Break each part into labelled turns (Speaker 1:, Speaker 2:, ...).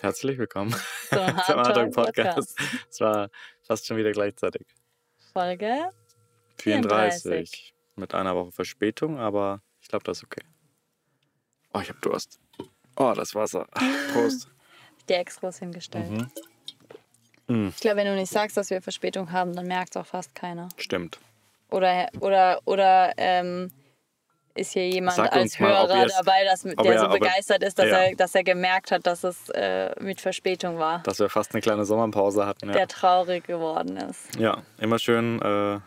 Speaker 1: Herzlich willkommen
Speaker 2: Zum
Speaker 1: zum
Speaker 2: Hard
Speaker 1: Podcast. Es war fast schon wieder gleichzeitig.
Speaker 2: Folge
Speaker 1: 34.
Speaker 2: 34.
Speaker 1: Mit einer Woche Verspätung, aber ich glaube, das ist okay. Oh, ich habe Durst. Oh, das Wasser. Prost.
Speaker 2: dir extra hingestellt.
Speaker 1: Mhm. Mm,
Speaker 2: Ich glaube, wenn du nicht sagst, dass wir Verspätung haben, dann merkt es auch fast keiner.
Speaker 1: stimmt.
Speaker 2: Oder, oder, oder ähm, ist hier jemand
Speaker 1: Sag
Speaker 2: als
Speaker 1: mal,
Speaker 2: Hörer
Speaker 1: es-
Speaker 2: dabei, dass, der
Speaker 1: ihr-
Speaker 2: so begeistert ist, dass,
Speaker 1: ja.
Speaker 2: er, dass er gemerkt hat, dass es äh, mit Verspätung war,
Speaker 1: Dass wir fast eine kleine Sommerpause hatten. Ja,
Speaker 2: der traurig geworden ist.
Speaker 1: ja immer schön äh,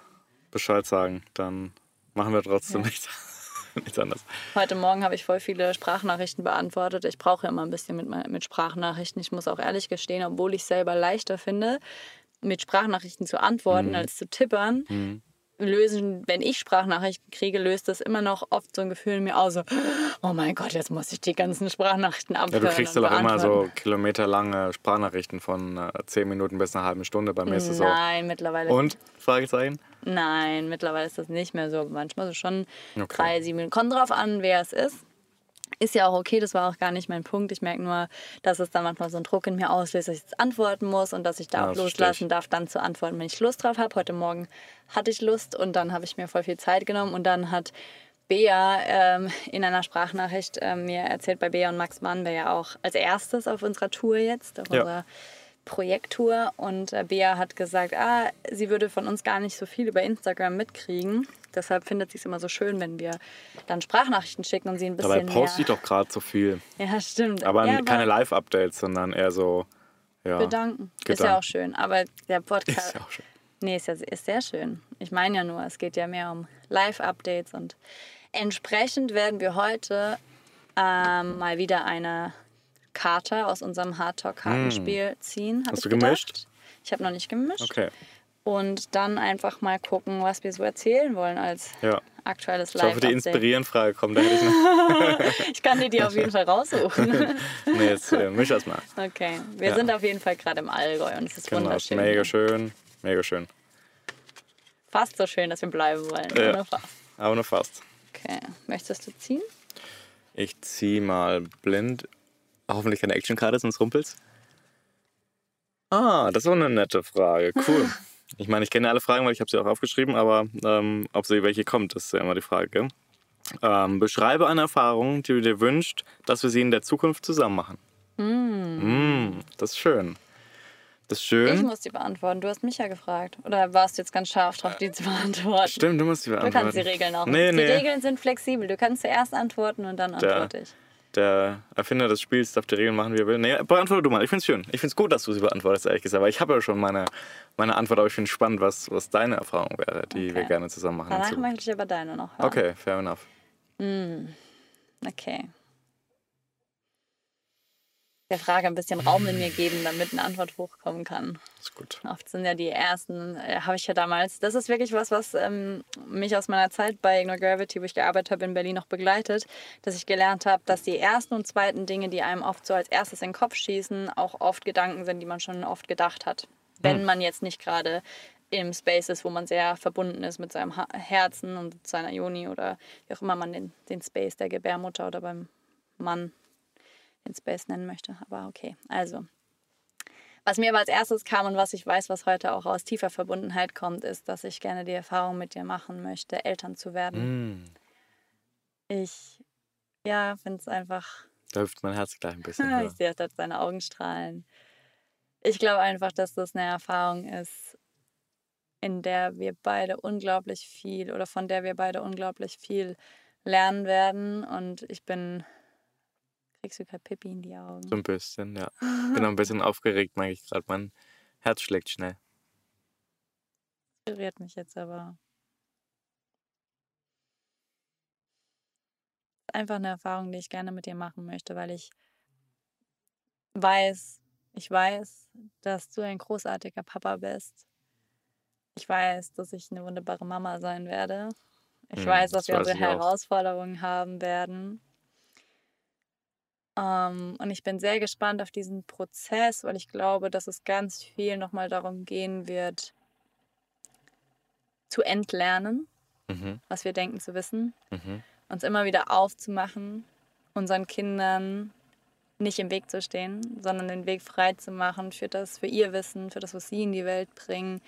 Speaker 1: Bescheid sagen. Dann machen wir trotzdem
Speaker 2: Ja.
Speaker 1: nichts, nichts anderes.
Speaker 2: Heute Morgen habe ich voll viele Sprachnachrichten beantwortet. Ich brauche immer ein bisschen mit, mit Sprachnachrichten. Ich muss auch ehrlich gestehen, obwohl ich selber leichter finde, mit Sprachnachrichten zu antworten
Speaker 1: Mhm.
Speaker 2: als zu tippern,
Speaker 1: Mhm.
Speaker 2: Lösen, wenn ich Sprachnachrichten kriege, löst das immer noch oft so ein Gefühl in mir aus, so, oh mein Gott, jetzt muss ich die ganzen Sprachnachrichten
Speaker 1: Ja,
Speaker 2: abhören
Speaker 1: du kriegst
Speaker 2: und
Speaker 1: doch immer so kilometerlange Sprachnachrichten von äh, 10 Minuten bis einer halben Stunde. Bei mir ist es so.
Speaker 2: Nein, mittlerweile.
Speaker 1: Und? Fragezeichen?
Speaker 2: Nein, mittlerweile ist das nicht mehr so. Manchmal so schon
Speaker 1: Okay.
Speaker 2: drei, sieben Minuten. Kommt drauf an, wer es ist. Ist ja auch okay, das war auch gar nicht mein Punkt. Ich merke nur, dass es dann manchmal so einen Druck in mir auslöst, dass ich jetzt antworten muss und dass ich da
Speaker 1: Ja,
Speaker 2: auch loslassen darf, dann zu antworten, wenn ich Lust drauf habe. Heute Morgen hatte ich Lust und dann habe ich mir voll viel Zeit genommen und dann hat Bea ähm, in einer Sprachnachricht ähm, mir erzählt, bei Bea und Max waren wir ja auch als erstes auf unserer Tour jetzt, auf
Speaker 1: Ja.
Speaker 2: unserer Projekttour und äh, Bea hat gesagt, ah, sie würde von uns gar nicht so viel über Instagram mitkriegen. Deshalb findet sie es immer so schön, wenn wir dann Sprachnachrichten schicken und sie ein
Speaker 1: Dabei
Speaker 2: bisschen
Speaker 1: poste ich
Speaker 2: mehr...
Speaker 1: doch gerade so viel.
Speaker 2: Ja, stimmt.
Speaker 1: Aber
Speaker 2: ja,
Speaker 1: keine Live-Updates, sondern eher so. Ja.
Speaker 2: Bedanken. Ist
Speaker 1: Gedanken.
Speaker 2: ja auch schön. Aber der Podcast...
Speaker 1: Ist ja auch schön.
Speaker 2: Nee, ist, ja, ist sehr schön. Ich meine ja nur, es geht ja mehr um Live-Updates und entsprechend werden wir heute ähm, mal wieder eine Karte aus unserem Hardtalk-Kartenspiel ziehen.
Speaker 1: Hm. Hast
Speaker 2: ich
Speaker 1: du gemischt?
Speaker 2: Ich habe noch nicht gemischt.
Speaker 1: Okay.
Speaker 2: Und dann einfach mal gucken, was wir so erzählen wollen als
Speaker 1: Ja.
Speaker 2: aktuelles
Speaker 1: Ich hoffe, die. Inspirieren-Frage kommt. Da ich.
Speaker 2: Ich kann dir die auf jeden Fall raussuchen.
Speaker 1: nee, jetzt äh, misch das mal.
Speaker 2: Okay, wir
Speaker 1: Ja.
Speaker 2: sind auf jeden Fall gerade im Allgäu und es ist
Speaker 1: Genau,
Speaker 2: wunderschön.
Speaker 1: mega schön. Mega schön.
Speaker 2: Fast so schön, dass wir bleiben wollen.
Speaker 1: Ja.
Speaker 2: Ohne fast.
Speaker 1: Aber nur fast.
Speaker 2: Okay, möchtest du ziehen?
Speaker 1: Ich zieh mal blind. Hoffentlich keine Actionkarte, sonst rumpelt's. Ah, das ist auch eine nette Frage. Cool. Ich meine, ich kenne alle Fragen, weil ich habe sie auch aufgeschrieben, aber ähm, ob sie welche kommt, ist ja immer die Frage. Ähm, beschreibe eine Erfahrung, die du dir wünschst, dass wir sie in der Zukunft zusammen machen. Mm, das ist schön. Das ist
Speaker 2: Ich
Speaker 1: schön.
Speaker 2: muss die beantworten. Du hast mich ja gefragt. Oder warst du jetzt ganz scharf drauf, die zu beantworten?
Speaker 1: Stimmt, du musst die
Speaker 2: Du
Speaker 1: beantworten.
Speaker 2: kannst die Regeln auch.
Speaker 1: Nee,
Speaker 2: die
Speaker 1: nee.
Speaker 2: Regeln sind flexibel. Du kannst zuerst antworten und dann antworte ich.
Speaker 1: Der Erfinder des Spiels darf die Regeln machen, wie er will. Nee, beantworte du mal. Ich find's schön. Ich find's gut, dass du sie beantwortest, ehrlich gesagt. Weil ich habe ja schon meine, meine Antwort, aber ich finde spannend, was, was deine Erfahrung wäre, die
Speaker 2: Okay.
Speaker 1: wir gerne zusammen machen.
Speaker 2: Danach möchte ich aber deine noch hören.
Speaker 1: Okay, fair enough.
Speaker 2: Okay. Der Frage ein bisschen Raum in mir geben, damit eine Antwort hochkommen kann.
Speaker 1: Ist gut.
Speaker 2: Oft sind ja die ersten, äh, habe ich ja damals, das ist wirklich was, was ähm, mich aus meiner Zeit bei Ignore Gravity, wo ich gearbeitet habe in Berlin, noch begleitet, dass ich gelernt habe, dass die ersten und zweiten Dinge, die einem oft so als erstes in den Kopf schießen, auch oft Gedanken sind, die man schon oft gedacht hat. Wenn man jetzt nicht gerade im Space ist, wo man sehr verbunden ist mit seinem Herzen und seiner Joni oder wie auch immer man den, den Space der Gebärmutter oder beim Mann den Space nennen möchte. Aber okay, also. Was mir aber als erstes kam und was ich weiß, was heute auch aus tiefer Verbundenheit kommt, ist, dass ich gerne die Erfahrung mit dir machen möchte, Eltern zu werden.
Speaker 1: Mm,
Speaker 2: Ich, ja, finde es einfach,
Speaker 1: da hüpft mein Herz gleich ein bisschen.
Speaker 2: ich sehe dass deine Augen strahlen. Ich glaube einfach, dass das eine Erfahrung ist, in der wir beide unglaublich viel oder von der wir beide unglaublich viel lernen werden. Und ich bin, kriegst du gerade Pippi in die Augen?
Speaker 1: So ein bisschen, ja. Bin noch ein bisschen aufgeregt, merke ich gerade. Mein Herz schlägt schnell.
Speaker 2: inspiriert mich jetzt aber. Einfach eine Erfahrung, die ich gerne mit dir machen möchte, weil ich weiß, ich weiß, dass du ein großartiger Papa bist. Ich weiß, dass ich eine wunderbare Mama sein werde. Ich
Speaker 1: Hm,
Speaker 2: weiß, dass
Speaker 1: das
Speaker 2: wir unsere
Speaker 1: auch.
Speaker 2: Herausforderungen haben werden. Ähm, und ich bin sehr gespannt auf diesen Prozess, weil ich glaube, dass es ganz viel nochmal darum gehen wird, zu entlernen,
Speaker 1: Mhm,
Speaker 2: was wir denken zu wissen,
Speaker 1: mhm.
Speaker 2: uns immer wieder aufzumachen, unseren Kindern nicht im Weg zu stehen, sondern den Weg frei zu machen für das, für ihr Wissen, für das, was sie in die Welt bringen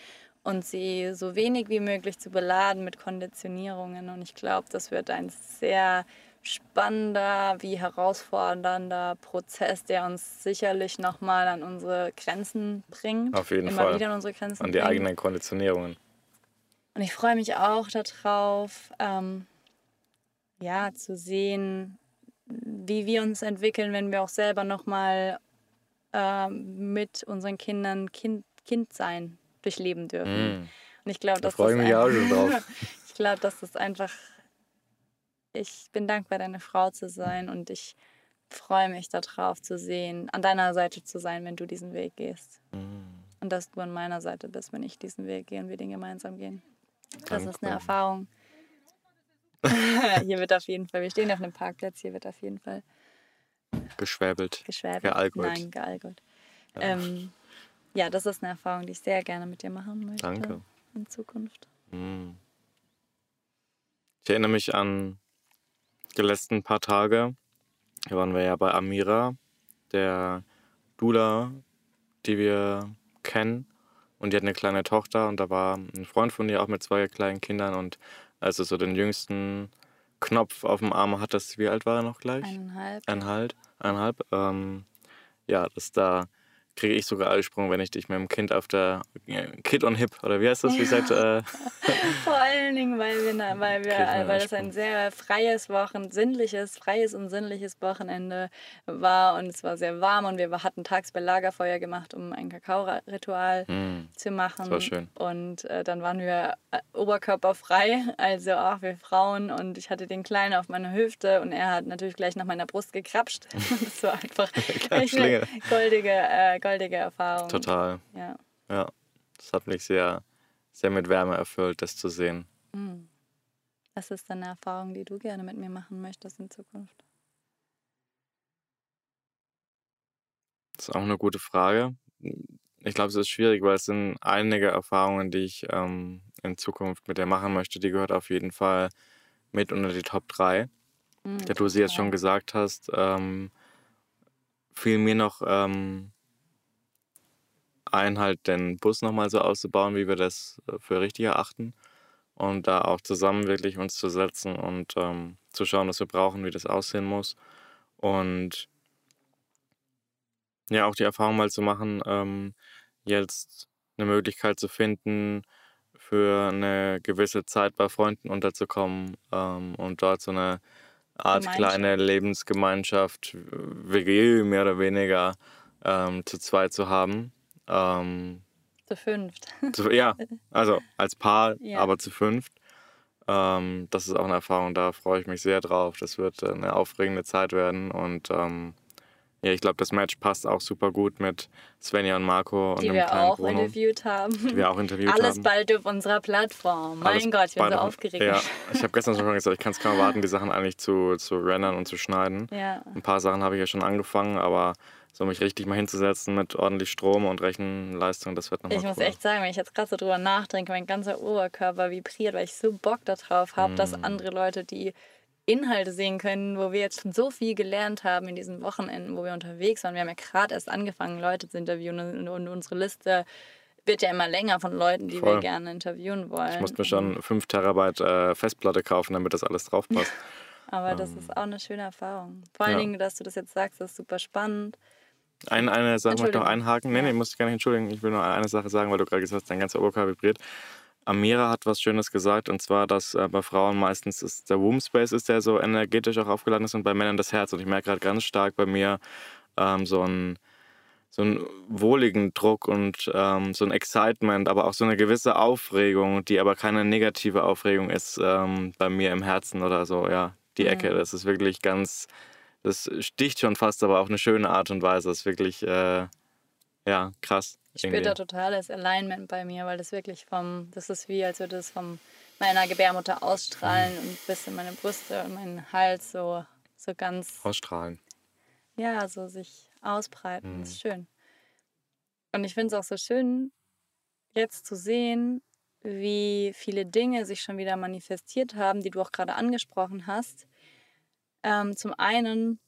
Speaker 2: und sie so wenig wie möglich zu beladen mit Konditionierungen. Und ich glaube, das wird ein sehr spannender wie herausfordernder Prozess, der uns sicherlich nochmal an unsere Grenzen bringt.
Speaker 1: Auf jeden
Speaker 2: immer
Speaker 1: Fall.
Speaker 2: wieder an unsere Grenzen
Speaker 1: An die
Speaker 2: bringt.
Speaker 1: eigenen Konditionierungen.
Speaker 2: Und ich freue mich auch darauf, ähm, ja, zu sehen, wie wir uns entwickeln, wenn wir auch selber nochmal ähm, mit unseren Kindern kind, kind sein durchleben dürfen.
Speaker 1: Mm.
Speaker 2: Und ich glaube,
Speaker 1: Da freue ich mich auch schon drauf.
Speaker 2: ich glaube, dass das einfach. Ich bin dankbar, deine Frau zu sein und ich freue mich darauf zu sehen, an deiner Seite zu sein, wenn du diesen Weg gehst.
Speaker 1: Mm.
Speaker 2: Und dass du an meiner Seite bist, wenn ich diesen Weg gehe und wir den gemeinsam gehen. Das ist
Speaker 1: Danke.
Speaker 2: eine Erfahrung. hier wird auf jeden Fall, wir stehen auf einem Parkplatz, hier wird auf jeden Fall
Speaker 1: Geschwäbelt.
Speaker 2: geschwäbelt. Nein, gealkohlt. Ja. Ähm, ja, das ist eine Erfahrung, die ich sehr gerne mit dir machen möchte.
Speaker 1: Danke.
Speaker 2: In Zukunft.
Speaker 1: Mm. Ich erinnere mich an die letzten paar Tage. Waren wir ja bei Amira, der Dula, die wir kennen. Und die hat eine kleine Tochter und da war ein Freund von ihr auch mit zwei kleinen Kindern. Und als er so den jüngsten Knopf auf dem Arm hattest, wie alt war er noch gleich?
Speaker 2: Eineinhalb.
Speaker 1: Eineinhalb. Eineinhalb. Ähm, ja, das da kriege ich sogar Eisprung, wenn ich dich mit dem Kind auf der äh, Kid on Hip oder wie heißt das? Wie sagt äh,
Speaker 2: Vor allen Dingen, weil wir, weil wir,
Speaker 1: man
Speaker 2: weil das ein sehr freies Wochen, sinnliches, freies und sinnliches Wochenende war und es war sehr warm und wir hatten tagsüber Lagerfeuer gemacht, um ein Kakao-Ritual
Speaker 1: hm,
Speaker 2: zu machen.
Speaker 1: Das war schön.
Speaker 2: Und äh, dann waren wir äh, oberkörperfrei, also auch wir Frauen. Und ich hatte den Kleinen auf meiner Hüfte und er hat natürlich gleich nach meiner Brust gekrapscht. das war einfach eine goldige, äh, goldige Erfahrung.
Speaker 1: total.
Speaker 2: Ja.
Speaker 1: Ja, das hat mich sehr, sehr mit Wärme erfüllt, das zu sehen.
Speaker 2: Hm. Was ist denn eine Erfahrung, die du gerne mit mir machen möchtest in Zukunft?
Speaker 1: Das ist auch eine gute Frage. Ich glaube, es ist schwierig, weil es sind einige Erfahrungen, die ich ähm, in Zukunft mit dir machen möchte. Die gehört auf jeden Fall mit unter die Top 3.
Speaker 2: Hm,
Speaker 1: Da du sie jetzt schon gesagt hast, ähm, fiel mir noch ähm, ein, halt den Bus nochmal so auszubauen, wie wir das äh, für richtig erachten. Und da auch zusammen wirklich uns zu setzen und ähm, zu schauen, was wir brauchen, wie das aussehen muss. Und ja, auch die Erfahrung mal zu machen, ähm, jetzt eine Möglichkeit zu finden, für eine gewisse Zeit bei Freunden unterzukommen ähm, und dort so eine Art kleine Lebensgemeinschaft, WG mehr oder weniger, ähm, zu zweit zu haben. Ähm,
Speaker 2: Zu fünft.
Speaker 1: zu, ja, also als Paar,
Speaker 2: Ja.
Speaker 1: aber zu fünft. Ähm, das ist auch eine Erfahrung, da freue ich mich sehr drauf. Das wird äh, eine aufregende Zeit werden und ähm, ja, ich glaube, das Match passt auch super gut mit Svenja und Marco und
Speaker 2: die
Speaker 1: dem
Speaker 2: wir
Speaker 1: kleinen
Speaker 2: auch
Speaker 1: Bruno,
Speaker 2: interviewt haben.
Speaker 1: die wir auch interviewt
Speaker 2: Alles
Speaker 1: haben.
Speaker 2: bald auf unserer Plattform. Mein
Speaker 1: Alles
Speaker 2: Gott, ich bin so aufgeregt.
Speaker 1: Ja, ich habe gestern schon gesagt, ich kann es kaum warten, die Sachen eigentlich zu, zu rendern und zu schneiden.
Speaker 2: ja.
Speaker 1: Ein paar Sachen habe ich ja schon angefangen, aber so mich richtig mal hinzusetzen mit ordentlich Strom und Rechenleistung, das wird nochmal
Speaker 2: Ich muss
Speaker 1: cool.
Speaker 2: echt sagen, wenn ich jetzt gerade so drüber nachdenke, mein ganzer Oberkörper vibriert, weil ich so Bock darauf habe, dass
Speaker 1: Mm.
Speaker 2: andere Leute die Inhalte sehen können, wo wir jetzt schon so viel gelernt haben in diesen Wochenenden, wo wir unterwegs waren. Wir haben ja gerade erst angefangen, Leute zu interviewen und, unsere Liste wird ja immer länger von Leuten, die wir
Speaker 1: Voll.
Speaker 2: gerne interviewen wollen.
Speaker 1: Ich musste mir schon 5 Terabyte äh, Festplatte kaufen, damit das alles drauf passt.
Speaker 2: Aber das ist auch eine schöne Erfahrung. Vor allen
Speaker 1: Ähm. Ja.
Speaker 2: Dingen, dass du das jetzt sagst, das ist super spannend.
Speaker 1: Ein, eine Sache möchte ich noch einhaken. Nee, nee, musst dich gar nicht entschuldigen. Ich will nur eine Sache sagen, weil du gerade gesagt hast, dein ganzer Oberkörper vibriert. Amira hat was Schönes gesagt, und zwar, dass äh, bei Frauen meistens ist der Womb Space ist, der so energetisch auch aufgeladen ist, und bei Männern das Herz. Und ich merke gerade ganz stark bei mir ähm, so einen so einen wohligen Druck und ähm, so ein Excitement, aber auch so eine gewisse Aufregung, die aber keine negative Aufregung ist ähm, bei mir im Herzen oder so, ja, die Ecke. Das ist wirklich ganz, das sticht schon fast, aber auf eine schöne Art und Weise. Das ist wirklich, äh, ja, krass.
Speaker 2: Ich spüre da totales Alignment bei mir, weil das wirklich vom, das ist wie, als würde es von meiner Gebärmutter ausstrahlen und bis in meine Brüste und meinen Hals so, so ganz,
Speaker 1: Ausstrahlen.
Speaker 2: ja, so sich ausbreiten.
Speaker 1: Mhm.
Speaker 2: Das ist schön. Und ich finde es auch so schön, jetzt zu sehen, wie viele Dinge sich schon wieder manifestiert haben, die du auch gerade angesprochen hast. Ähm, zum einen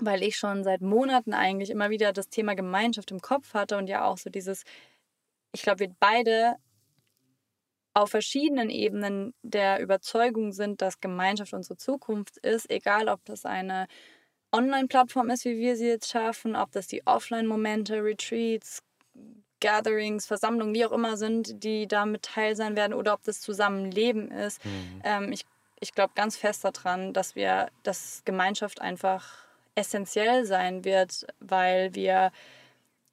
Speaker 2: weil ich schon seit Monaten eigentlich immer wieder das Thema Gemeinschaft im Kopf hatte und ja auch so dieses, ich glaube, wir beide auf verschiedenen Ebenen der Überzeugung sind, dass Gemeinschaft unsere Zukunft ist, egal ob das eine Online-Plattform ist, wie wir sie jetzt schaffen, ob das die Offline-Momente, Retreats, Gatherings, Versammlungen, wie auch immer sind, die damit teil sein werden oder ob das Zusammenleben ist. Mhm. Ähm, ich ich glaube ganz fest daran, dass wir, dass Gemeinschaft einfach essentiell sein wird, weil wir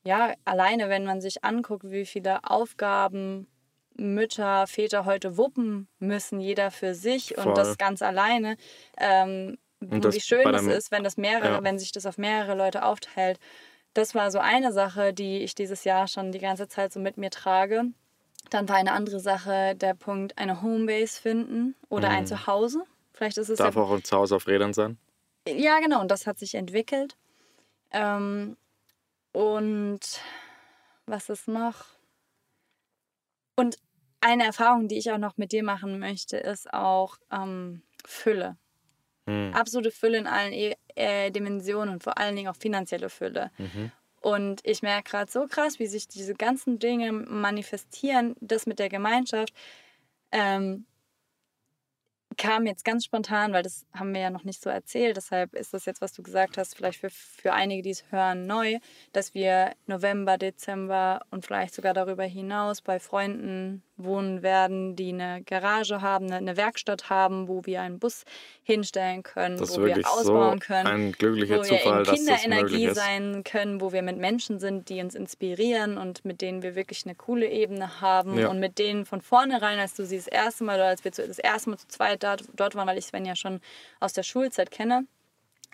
Speaker 2: ja alleine, wenn man sich anguckt, wie viele Aufgaben Mütter, Väter heute wuppen müssen, jeder für sich Voll. und das ganz alleine. Ähm, und wie schön es ist, wenn das mehrere, ja. wenn sich das auf mehrere Leute aufteilt. Das war so eine Sache, die ich dieses Jahr schon die ganze Zeit so mit mir trage. Dann war eine andere Sache der Punkt, eine Homebase finden oder mhm. ein Zuhause. Vielleicht ist es
Speaker 1: Darf ja, auch ein Zuhause auf Rädern sein?
Speaker 2: Ja, genau. Und das hat sich entwickelt. Ähm, und was ist noch? Und eine Erfahrung, die ich auch noch mit dir machen möchte, ist auch ähm, Fülle. Mhm. Absolute Fülle in allen e äh, Dimensionen und vor allen Dingen auch finanzielle Fülle. Mhm. Und ich merke gerade so krass, wie sich diese ganzen Dinge manifestieren, das mit der Gemeinschaft. Ähm, kam jetzt ganz spontan, weil das haben wir ja noch nicht so erzählt. Deshalb ist das jetzt, was du gesagt hast, vielleicht für, für einige, die es hören, neu, dass wir November, Dezember und vielleicht sogar darüber hinaus bei Freunden wohnen werden, die eine Garage haben, eine Werkstatt haben, wo wir einen Bus hinstellen können,
Speaker 1: das
Speaker 2: wo wir ausbauen
Speaker 1: so
Speaker 2: können,
Speaker 1: ein glücklicher
Speaker 2: wo
Speaker 1: Zufall,
Speaker 2: wir in Kinderenergie sein können, wo wir mit Menschen sind, die uns inspirieren und mit denen wir wirklich eine coole Ebene haben ja. und mit denen von vornherein, als du sie das erste Mal oder als wir das erste Mal zu zweit dort waren, weil ich Sven ja schon aus der Schulzeit kenne,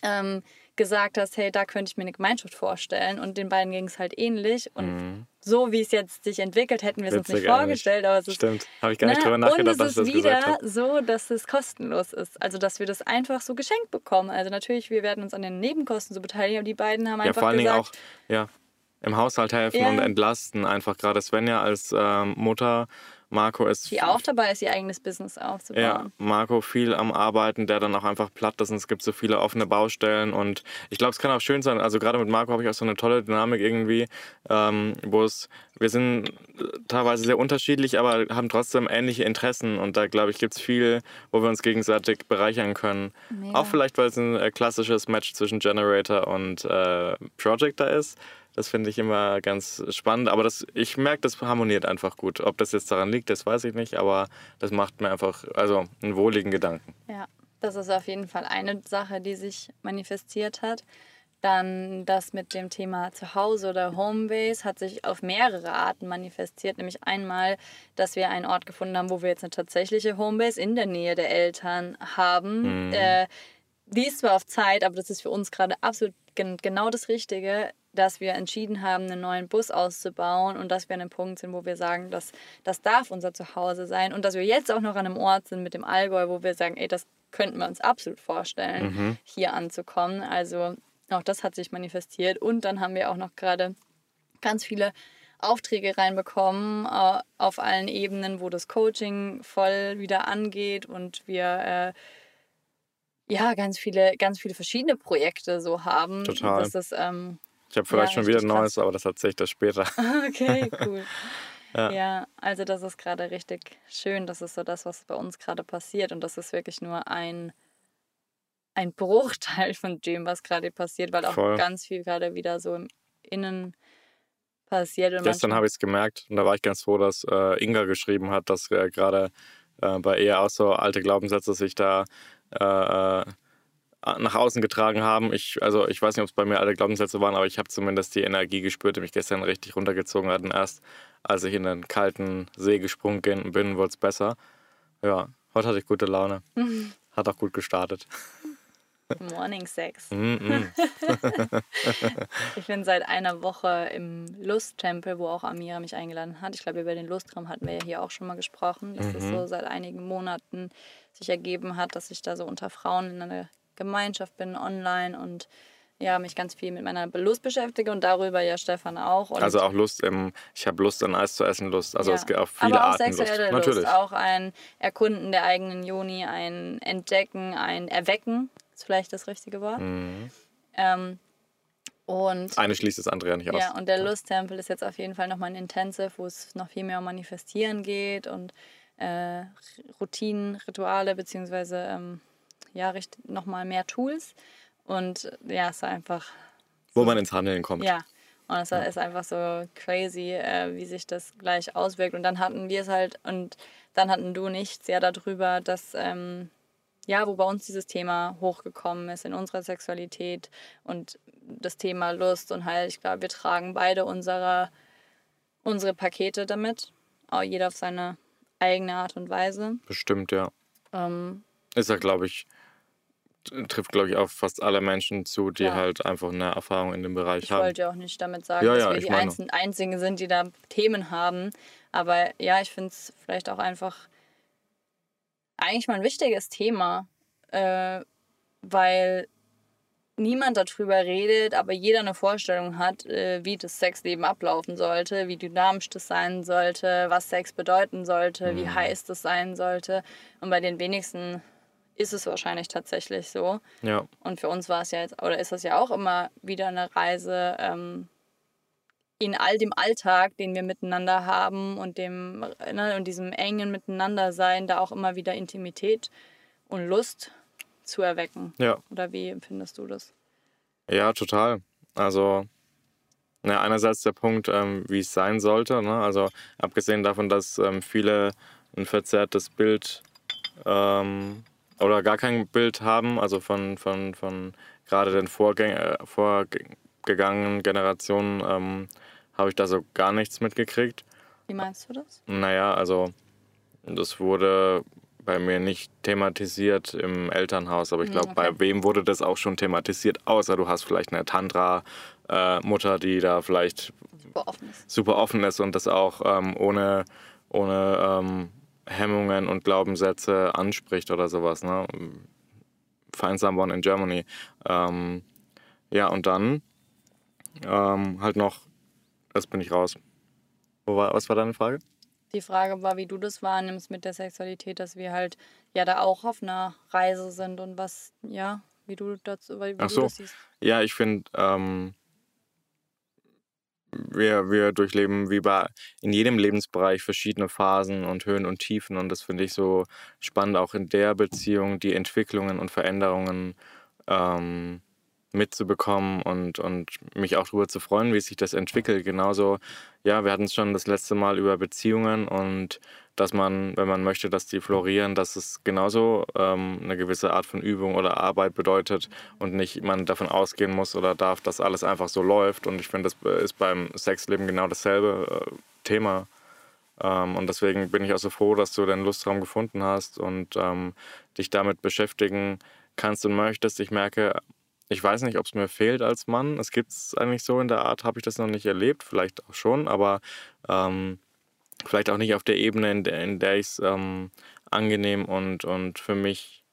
Speaker 2: ähm, gesagt hast, hey, da könnte ich mir eine Gemeinschaft vorstellen. Und den beiden ging es halt ähnlich. Und mhm. So wie es jetzt sich entwickelt, hätten wir es uns nicht vorgestellt. Aber es ist,
Speaker 1: Stimmt, habe ich gar nicht ne? drüber nachgedacht,
Speaker 2: und es ist wieder so, dass es kostenlos ist. Also, dass wir das einfach so geschenkt bekommen. Also natürlich, wir werden uns an den Nebenkosten so beteiligen, aber die beiden haben ja, einfach vor allen gesagt... Dingen
Speaker 1: auch, ja, im Haushalt helfen ja. und entlasten. Einfach gerade Svenja als ähm, Mutter Marco ist.
Speaker 2: Die auch dabei ist, ihr eigenes Business aufzubauen.
Speaker 1: Ja, Marco viel am Arbeiten, der dann auch einfach platt ist und es gibt so viele offene Baustellen und ich glaube, es kann auch schön sein. Also gerade mit Marco habe ich auch so eine tolle Dynamik irgendwie, ähm, wo es, wir sind teilweise sehr unterschiedlich, aber haben trotzdem ähnliche Interessen und da glaube ich, gibt es viel, wo wir uns gegenseitig bereichern können. Mega. Auch vielleicht, weil es ein äh, klassisches Match zwischen Generator und äh, Project da ist. Das finde ich immer ganz spannend. Aber das, ich merke, das harmoniert einfach gut. Ob das jetzt daran liegt, das weiß ich nicht. Aber das macht mir einfach also einen wohligen Gedanken.
Speaker 2: Ja, das ist auf jeden Fall eine Sache, die sich manifestiert hat. Dann das mit dem Thema Zuhause oder Homebase hat sich auf mehrere Arten manifestiert. Nämlich einmal, dass wir einen Ort gefunden haben, wo wir jetzt eine tatsächliche Homebase in der Nähe der Eltern haben. Mhm. Äh, die ist zwar auf Zeit, aber das ist für uns gerade absolut genau das Richtige, dass wir entschieden haben, einen neuen Bus auszubauen und dass wir an einem Punkt sind, wo wir sagen, dass das darf unser Zuhause sein und dass wir jetzt auch noch an einem Ort sind mit dem Allgäu, wo wir sagen, ey, das könnten wir uns absolut vorstellen, mhm. hier anzukommen. Also auch das hat sich manifestiert und dann haben wir auch noch gerade ganz viele Aufträge reinbekommen äh, auf allen Ebenen, wo das Coaching voll wieder angeht und wir äh, ja ganz viele, ganz viele verschiedene Projekte so haben.
Speaker 1: Total.
Speaker 2: Das ist ähm,
Speaker 1: ich habe vielleicht ja, schon wieder ein Neues, krass. aber das erzähle ich das später.
Speaker 2: Okay, cool. ja. ja. also das ist gerade richtig schön. Das ist so das, was bei uns gerade passiert. Und das ist wirklich nur ein, ein Bruchteil von dem, was gerade passiert, weil auch Voll. ganz viel gerade wieder so im Innen passiert.
Speaker 1: Und Gestern habe ich es gemerkt und da war ich ganz froh, dass äh, Inga geschrieben hat, dass äh, gerade äh, bei ihr auch so alte Glaubenssätze sich da äh, äh, nach außen getragen haben. Ich, also ich weiß nicht, ob es bei mir alle Glaubenssätze waren, aber ich habe zumindest die Energie gespürt, die mich gestern richtig runtergezogen hat. Und erst als ich in den kalten See gesprungen bin, wurde es besser. Ja, heute hatte ich gute Laune. Mhm. Hat auch gut gestartet.
Speaker 2: Morning Sex. Mm -mm. ich bin seit einer Woche im Lusttempel, wo auch Amira mich eingeladen hat. Ich glaube, über den Lustraum hatten wir ja hier auch schon mal gesprochen, dass mhm. das so seit einigen Monaten sich ergeben hat, dass ich da so unter Frauen in einer Gemeinschaft bin, online und ja, mich ganz viel mit meiner Lust beschäftige und darüber ja Stefan auch. Und
Speaker 1: also auch Lust im, ich habe Lust an Eis zu essen, Lust. Also ja. es gibt auch viele Aber auch Arten
Speaker 2: sexuelle Lust. Natürlich. Auch ein Erkunden der eigenen Joni, ein Entdecken, ein Erwecken, ist vielleicht das richtige Wort. Mhm. Ähm, und
Speaker 1: Eine schließt das andere ja nicht aus.
Speaker 2: ja, und der Lusttempel ist jetzt auf jeden Fall nochmal ein Intensive, wo es noch viel mehr um Manifestieren geht und äh, Routinen, Rituale, beziehungsweise ähm, ja, nochmal mehr Tools. Und ja, es ist einfach,
Speaker 1: Wo man ins Handeln kommt.
Speaker 2: ja. Und es ist einfach so crazy, äh, wie sich das gleich auswirkt. Und dann hatten wir es halt, und dann hatten du nichts ja darüber, dass, ähm, ja, wo bei uns dieses Thema hochgekommen ist in unserer Sexualität und das Thema Lust und halt, ich glaube, wir tragen beide unsere, unsere Pakete damit, auch jeder auf seine eigene Art und Weise.
Speaker 1: Bestimmt, ja.
Speaker 2: Ähm,
Speaker 1: Ist ja, glaube ich, trifft, glaube ich, auf fast alle Menschen zu, die
Speaker 2: Ja.
Speaker 1: halt einfach eine Erfahrung in dem Bereich
Speaker 2: ich
Speaker 1: haben.
Speaker 2: wollte ja auch nicht damit sagen,
Speaker 1: Ja,
Speaker 2: dass
Speaker 1: ja,
Speaker 2: wir
Speaker 1: ich
Speaker 2: die einzelnen, Einzigen sind, die da Themen haben. Aber ja, ich finde es vielleicht auch einfach eigentlich mal ein wichtiges Thema, äh, weil niemand darüber redet, aber jeder eine Vorstellung hat, äh, wie das Sexleben ablaufen sollte, wie dynamisch das sein sollte, was Sex bedeuten sollte,
Speaker 1: Mhm.
Speaker 2: wie heiß das sein sollte. Und bei den wenigsten ist es wahrscheinlich tatsächlich so.
Speaker 1: Ja,
Speaker 2: Und für uns war es ja jetzt, oder ist es ja auch immer wieder eine Reise ähm, in all dem Alltag, den wir miteinander haben und dem ne, und diesem engen Miteinandersein, da auch immer wieder Intimität und Lust zu erwecken.
Speaker 1: ja.
Speaker 2: Oder wie empfindest du das?
Speaker 1: Ja, total. Also, ja, einerseits der Punkt, ähm, wie es sein sollte. Ne? Also, abgesehen davon, dass ähm, viele ein verzerrtes Bild ähm, oder gar kein Bild haben, also von, von, von gerade den Vorgäng äh, vorgegangenen Generationen, ähm, habe ich da so gar nichts mitgekriegt.
Speaker 2: Wie meinst du das?
Speaker 1: Naja, also, das wurde bei mir nicht thematisiert im Elternhaus, aber ich
Speaker 2: Hm,
Speaker 1: glaube,
Speaker 2: okay.
Speaker 1: bei wem wurde das auch schon thematisiert, außer du hast vielleicht eine Tantra-Mutter, die da vielleicht
Speaker 2: Super offen ist.
Speaker 1: super offen ist und das auch ähm, ohne, ohne ähm, Hemmungen und Glaubenssätze anspricht oder sowas. Ne? Find someone in Germany. Ähm, ja, und dann ähm, halt noch, das bin ich raus. Wo war, was war deine Frage?
Speaker 2: Die Frage war, wie du das wahrnimmst mit der Sexualität, dass wir halt ja da auch auf einer Reise sind und was, ja, wie du dazu, wie
Speaker 1: Ach
Speaker 2: du
Speaker 1: so.
Speaker 2: das siehst.
Speaker 1: Ja, ich finde, ähm, wir, wir durchleben wie bei in jedem Lebensbereich verschiedene Phasen und Höhen und Tiefen und das finde ich so spannend, auch in der Beziehung die Entwicklungen und Veränderungen ähm, mitzubekommen und, und mich auch darüber zu freuen, wie sich das entwickelt. Genauso, ja, wir hatten es schon das letzte Mal über Beziehungen und dass man, wenn man möchte, dass die florieren, dass es genauso ähm, eine gewisse Art von Übung oder Arbeit bedeutet und nicht man davon ausgehen muss oder darf, dass alles einfach so läuft. Und ich finde, das ist beim Sexleben genau dasselbe äh, Thema. Ähm, und deswegen bin ich auch so froh, dass du den Lustraum gefunden hast und ähm, dich damit beschäftigen kannst und möchtest. Ich merke, ich weiß nicht, ob es mir fehlt als Mann. Es gibt es eigentlich so in der Art, habe ich das noch nicht erlebt, vielleicht auch schon, aber ähm, vielleicht auch nicht auf der Ebene, in der, in der ich es ähm, angenehm und, und für mich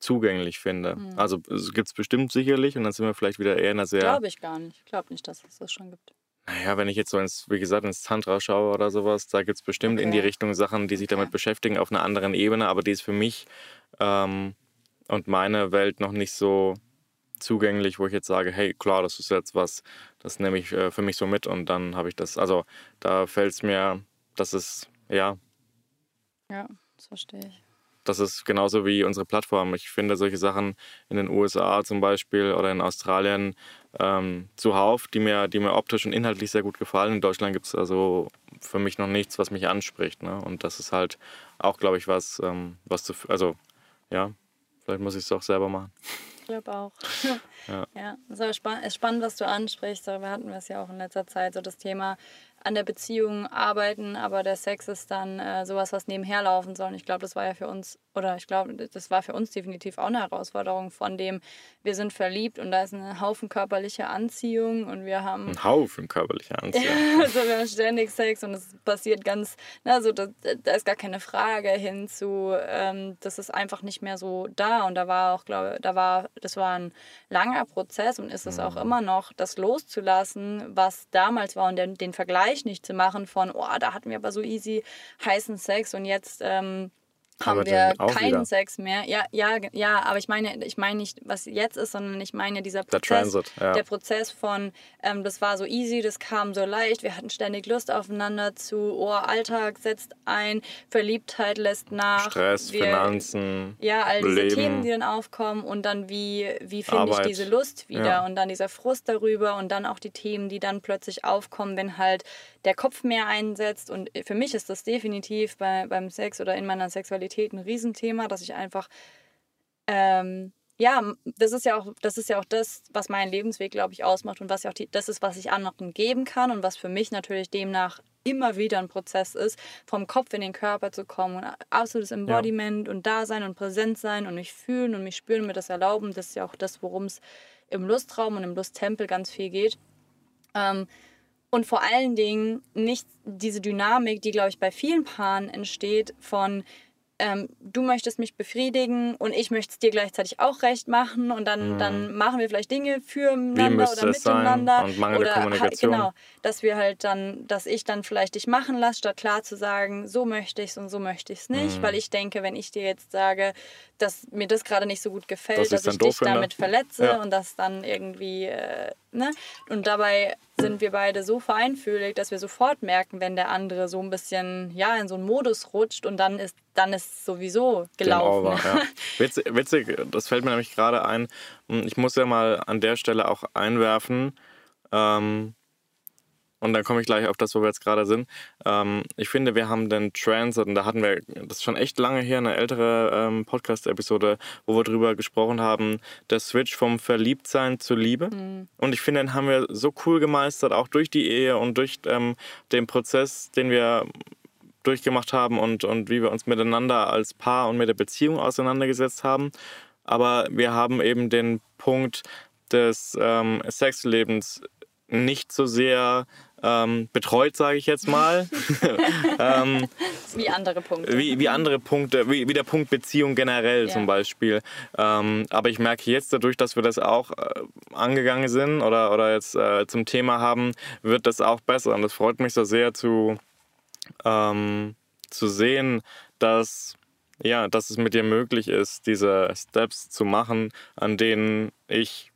Speaker 1: zugänglich finde.
Speaker 2: Mhm.
Speaker 1: Also es gibt es bestimmt sicherlich und dann sind wir vielleicht wieder eher in einer sehr
Speaker 2: Glaube ich gar nicht. Ich glaube nicht, dass es das schon gibt.
Speaker 1: naja, wenn ich jetzt so ins, wie gesagt, ins Tantra schaue oder sowas, da gibt es bestimmt in die
Speaker 2: Okay.
Speaker 1: Richtung Sachen, die sich damit
Speaker 2: Okay.
Speaker 1: beschäftigen auf einer anderen Ebene, aber die ist für mich ähm, und meine Welt noch nicht so zugänglich, wo ich jetzt sage, hey, klar, das ist jetzt was, das nehme ich äh, für mich so mit und dann habe ich das, also da fällt es mir, das ist, ja,
Speaker 2: Ja, das verstehe ich.
Speaker 1: das ist genauso wie unsere Plattform. Ich finde solche Sachen in den USA zum Beispiel oder in Australien ähm, zuhauf, die mir, die mir optisch und inhaltlich sehr gut gefallen. In Deutschland gibt es also für mich noch nichts, was mich anspricht. Ne? Und das ist halt auch, glaube ich, was, ähm, was zu, also ja, vielleicht muss ich es auch selber machen.
Speaker 2: Ich glaube auch.
Speaker 1: Ja.
Speaker 2: ja, es ist spann ist spannend, was du ansprichst. Darüber hatten wir es ja auch in letzter Zeit. So das Thema an der Beziehung arbeiten, aber der Sex ist dann äh, sowas, was nebenher laufen soll. Und ich glaube, das war ja für uns, oder ich glaube, das war für uns definitiv auch eine Herausforderung von dem, wir sind verliebt und da ist ein Haufen körperliche Anziehung und wir haben
Speaker 1: Ein Haufen körperlicher Anziehung.
Speaker 2: also wir haben ständig Sex und es passiert ganz, also da, da ist gar keine Frage hinzu, ähm, das ist einfach nicht mehr so da und da war auch, glaube da war, das war ein langer Prozess und ist es auch immer noch, das loszulassen, was damals war und den, den Vergleich nicht zu machen von, oh, da hatten wir aber so easy heißen Sex und jetzt ähm, haben
Speaker 1: Aber
Speaker 2: wir keinen
Speaker 1: wieder.
Speaker 2: Sex mehr. Ja, ja, ja, aber ich meine, ich meine nicht, was jetzt ist, sondern ich meine dieser Prozess,
Speaker 1: Transit, ja.
Speaker 2: der Prozess von, ähm, das war so easy, das kam so leicht, wir hatten ständig Lust aufeinander zu, oh, Alltag setzt ein, Verliebtheit lässt nach.
Speaker 1: Stress,
Speaker 2: wir,
Speaker 1: Finanzen.
Speaker 2: Ja, all diese
Speaker 1: Leben.
Speaker 2: Themen, die dann aufkommen und dann wie, wie finde ich diese Lust wieder
Speaker 1: Ja.
Speaker 2: und dann dieser Frust darüber und dann auch die Themen, die dann plötzlich aufkommen, wenn halt der Kopf mehr einsetzt und für mich ist das definitiv bei, beim Sex oder in meiner Sexualität ein Riesenthema, dass ich einfach ähm, ja, das ist ja auch das ist ja auch das, was meinen Lebensweg, glaube ich, ausmacht und was ja auch die, das ist, was ich anderen geben kann und was für mich natürlich demnach immer wieder ein Prozess ist, vom Kopf in den Körper zu kommen und absolutes Embodiment und Dasein und Präsent sein und mich fühlen und mich spüren und mir das erlauben. Das ist ja auch das, worum es im Lustraum und im Lusttempel ganz viel geht. Ähm, und vor allen Dingen nicht diese Dynamik, die, glaube ich, bei vielen Paaren entsteht, von ähm, du möchtest mich befriedigen und ich möchte es dir gleichzeitig auch recht machen und dann, dann machen wir vielleicht Dinge füreinander
Speaker 1: Mhm.
Speaker 2: oder
Speaker 1: es sein?
Speaker 2: miteinander.
Speaker 1: Und mangelnde
Speaker 2: oder ha-
Speaker 1: Kommunikation.
Speaker 2: Genau, dass wir halt dann, dass ich dann vielleicht dich machen lasse, statt klar zu sagen, so möchte ich es und so möchte ich es
Speaker 1: Mhm.
Speaker 2: nicht, weil ich denke, wenn ich dir jetzt sage, dass mir das gerade nicht so gut gefällt,
Speaker 1: Dass
Speaker 2: dass, ich dich
Speaker 1: finde.
Speaker 2: damit verletze
Speaker 1: Ja.
Speaker 2: und das dann irgendwie, äh, ne? Und dabei sind wir beide so feinfühlig, dass wir sofort merken, wenn der andere so ein bisschen, ja, in so einen Modus rutscht und dann ist, dann ist sowieso gelaufen.
Speaker 1: over, ja. Witzig, witzig, das fällt mir nämlich gerade ein. Ich muss ja mal an der Stelle auch einwerfen, ähm, und dann komme ich gleich auf das, wo wir jetzt gerade sind. Ähm, ich finde, wir haben den Transit, und da hatten wir, das ist schon echt lange her, eine ältere ähm, Podcast-Episode, wo wir drüber gesprochen haben, der Switch vom Verliebtsein zur Liebe. Und ich finde, den haben wir so cool gemeistert, auch durch die Ehe und durch ähm, den Prozess, den wir durchgemacht haben und, und wie wir uns miteinander als Paar und mit der Beziehung auseinandergesetzt haben. Aber wir haben eben den Punkt des ähm, Sexlebens nicht so sehr ähm, betreut, sage ich jetzt mal, ähm,
Speaker 2: Wie andere Punkte.
Speaker 1: wie, wie andere Punkte, wie, wie der Punkt Beziehung generell
Speaker 2: Ja.
Speaker 1: zum Beispiel. Ähm, aber ich merke jetzt dadurch, dass wir das auch äh, angegangen sind oder, oder jetzt äh, zum Thema haben, wird das auch besser. Und das freut mich so sehr zu, ähm, zu sehen, dass, ja, dass es mit dir möglich ist, diese Steps zu machen, an denen ich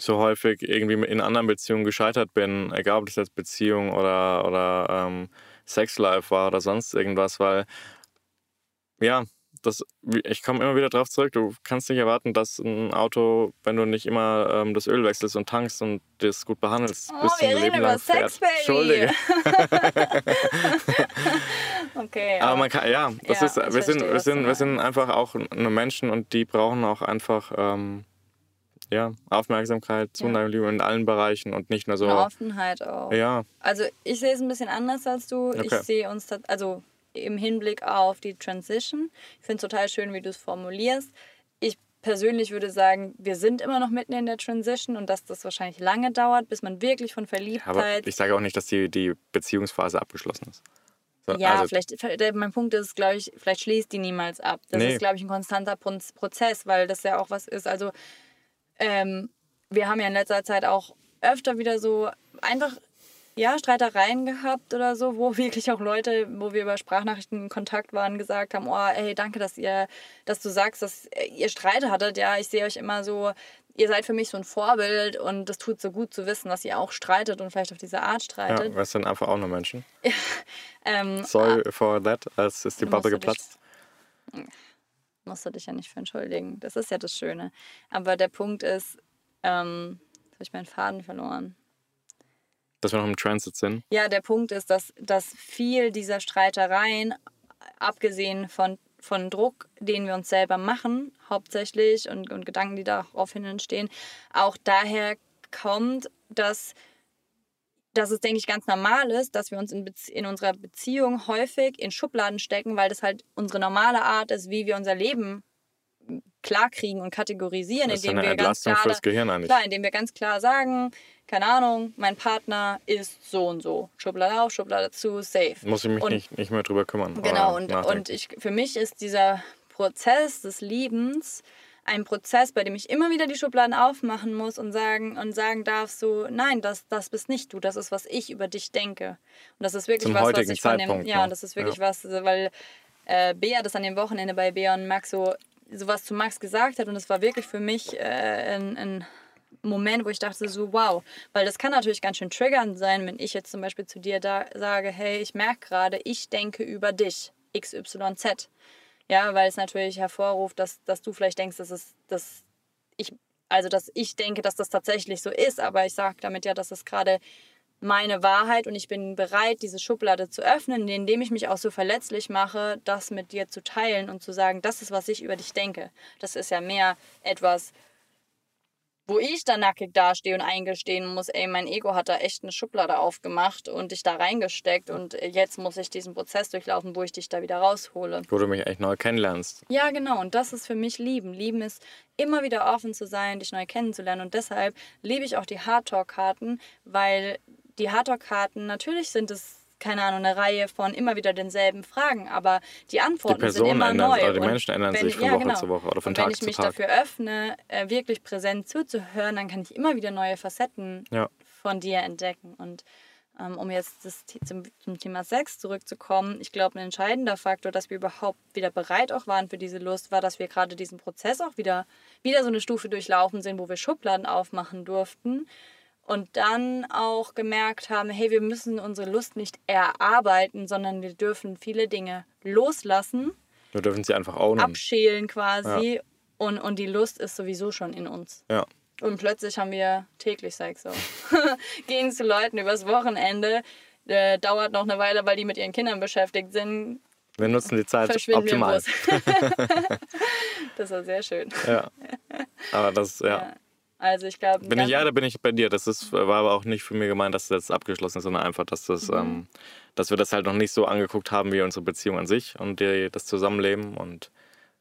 Speaker 1: so häufig irgendwie in anderen Beziehungen gescheitert bin, egal ob das jetzt Beziehung oder, oder ähm, Sexlife war oder sonst irgendwas, weil ja, das, ich komme immer wieder drauf zurück. Du kannst nicht erwarten, dass ein Auto, wenn du nicht immer ähm, das Öl wechselst und tankst und das gut behandelst,
Speaker 2: Oh,
Speaker 1: bis
Speaker 2: wir reden
Speaker 1: Leben
Speaker 2: über
Speaker 1: lang fährt.
Speaker 2: Sex, Baby.
Speaker 1: Entschuldige.
Speaker 2: okay,
Speaker 1: Aber man kann, ja, das
Speaker 2: Ja,
Speaker 1: ist, wir sind, wir sind, wir sind einfach auch nur Menschen und die brauchen auch einfach ähm, ja, Aufmerksamkeit, Zuneigung, Liebe in allen Bereichen und nicht nur so.
Speaker 2: eine Offenheit auch.
Speaker 1: Ja,
Speaker 2: Also ich sehe es ein bisschen anders als du. Ich
Speaker 1: Okay.
Speaker 2: sehe uns, also im Hinblick auf die Transition. Ich finde es total schön, wie du es formulierst. Ich persönlich würde sagen, wir sind immer noch mitten in der Transition und dass das wahrscheinlich lange dauert, bis man wirklich von
Speaker 1: aber
Speaker 2: Verliebtheit.
Speaker 1: ich sage auch nicht, dass die, die Beziehungsphase abgeschlossen ist. So,
Speaker 2: ja,
Speaker 1: also,
Speaker 2: vielleicht, mein Punkt ist, glaube ich, vielleicht schließt die niemals ab. Das
Speaker 1: Nee.
Speaker 2: ist, glaube ich, ein konstanter Proz- Prozess, weil das ja auch was ist. Also, ähm, wir haben ja in letzter Zeit auch öfter wieder so einfach ja, Streitereien gehabt oder so, wo wirklich auch Leute, wo wir über Sprachnachrichten in Kontakt waren, gesagt haben, oh, ey, danke, dass ihr, dass du sagst, dass ihr Streit hattet. Ja, ich sehe euch immer so, ihr seid für mich so ein Vorbild und das tut so gut zu wissen, dass ihr auch streitet und vielleicht auf diese Art streitet.
Speaker 1: ja, wir sind einfach auch nur Menschen.
Speaker 2: Ähm,
Speaker 1: Sorry for that, als ist die Bubble
Speaker 2: du dich-
Speaker 1: geplatzt.
Speaker 2: Musst du dich ja nicht für entschuldigen. Das ist ja das Schöne. Aber der Punkt ist, ähm, jetzt habe ich meinen Faden verloren.
Speaker 1: Dass wir noch im Transit sind.
Speaker 2: Ja, der Punkt ist, dass, dass viel dieser Streitereien, abgesehen von, von Druck, den wir uns selber machen, hauptsächlich, und, und Gedanken, die daraufhin entstehen, auch daher kommt, dass, dass es, denke ich, ganz normal ist, dass wir uns in, in unserer Beziehung häufig in Schubladen stecken, weil das halt unsere normale Art ist, wie wir unser Leben klarkriegen und kategorisieren,
Speaker 1: Das ist
Speaker 2: indem
Speaker 1: eine
Speaker 2: wir ganz klar,
Speaker 1: fürs Gehirn eigentlich.
Speaker 2: klar, indem wir ganz klar sagen, keine Ahnung, mein Partner ist so und so. Schublade auf, Schublade zu, safe.
Speaker 1: Muss ich mich
Speaker 2: Und-
Speaker 1: nicht, nicht mehr drüber kümmern.
Speaker 2: Genau, und, und ich, für mich ist dieser Prozess des Liebens ein Prozess, bei dem ich immer wieder die Schubladen aufmachen muss und sagen, und sagen darf, so, nein, das, das bist nicht du, das ist, was ich über dich denke. Und das ist wirklich
Speaker 1: Zum
Speaker 2: was, was ich von dem, ja, und das ist wirklich
Speaker 1: Ja.
Speaker 2: was, weil äh, Bea das an dem Wochenende bei Bea und Max so sowas zu Max gesagt hat und es war wirklich für mich äh, ein, ein Moment, wo ich dachte so, wow, weil das kann natürlich ganz schön triggernd sein, wenn ich jetzt zum Beispiel zu dir da sage, hey, ich merke gerade, ich denke über dich, XYZ. Ja, weil es natürlich hervorruft, dass, dass du vielleicht denkst, dass es, dass ich, also dass ich denke, dass das tatsächlich so ist, aber ich sage damit ja, dass es gerade meine Wahrheit und ich bin bereit, diese Schublade zu öffnen, indem ich mich auch so verletzlich mache, das mit dir zu teilen und zu sagen, das ist, was ich über dich denke. Das ist ja mehr etwas, wo ich dann nackig dastehe und eingestehen muss, ey, mein Ego hat da echt eine Schublade aufgemacht und dich da reingesteckt und jetzt muss ich diesen Prozess durchlaufen, wo ich dich da wieder raushole.
Speaker 1: Wo du mich echt neu kennenlernst.
Speaker 2: Ja, genau. Und das ist für mich Lieben. Lieben ist immer wieder offen zu sein, dich neu kennenzulernen. Und deshalb liebe ich auch die Hardtalk-Karten, weil die Hardtalk-Karten, natürlich sind es keine Ahnung, eine Reihe von immer wieder denselben Fragen, aber die Antworten die sind immer ändern, neu.
Speaker 1: Oder die Menschen ändern wenn, sich von ja, Woche genau. zu Woche oder von
Speaker 2: und
Speaker 1: Tag
Speaker 2: zu Tag. Wenn ich mich dafür öffne, äh, wirklich präsent zuzuhören, dann kann ich immer wieder neue Facetten ja. von dir entdecken. Und ähm, um jetzt das, zum, zum Thema Sex zurückzukommen, ich glaube, ein entscheidender Faktor, dass wir überhaupt wieder bereit auch waren für diese Lust, war, dass wir gerade diesen Prozess auch wieder, wieder so eine Stufe durchlaufen sind, wo wir Schubladen aufmachen durften und dann auch gemerkt haben, hey, wir müssen unsere Lust nicht erarbeiten, sondern wir dürfen viele Dinge loslassen.
Speaker 1: Wir dürfen sie einfach ownen.
Speaker 2: Abschälen quasi. Ja. Und, und die Lust ist sowieso schon in uns.
Speaker 1: Ja.
Speaker 2: Und plötzlich haben wir täglich Sex. So. Gehen zu Leuten übers Wochenende. Äh, dauert noch eine Weile, weil die mit ihren Kindern beschäftigt sind.
Speaker 1: Wir nutzen die Zeit optimal.
Speaker 2: das war sehr schön.
Speaker 1: Ja. Aber das, ja. ja.
Speaker 2: Also ich glaube.
Speaker 1: Bin ich, ja, da bin ich bei dir. Das ist, war aber auch nicht für mich gemeint, dass das abgeschlossen ist, sondern einfach, dass das, mhm. ähm, dass wir das halt noch nicht so angeguckt haben wie unsere Beziehung an sich und die, das Zusammenleben. Und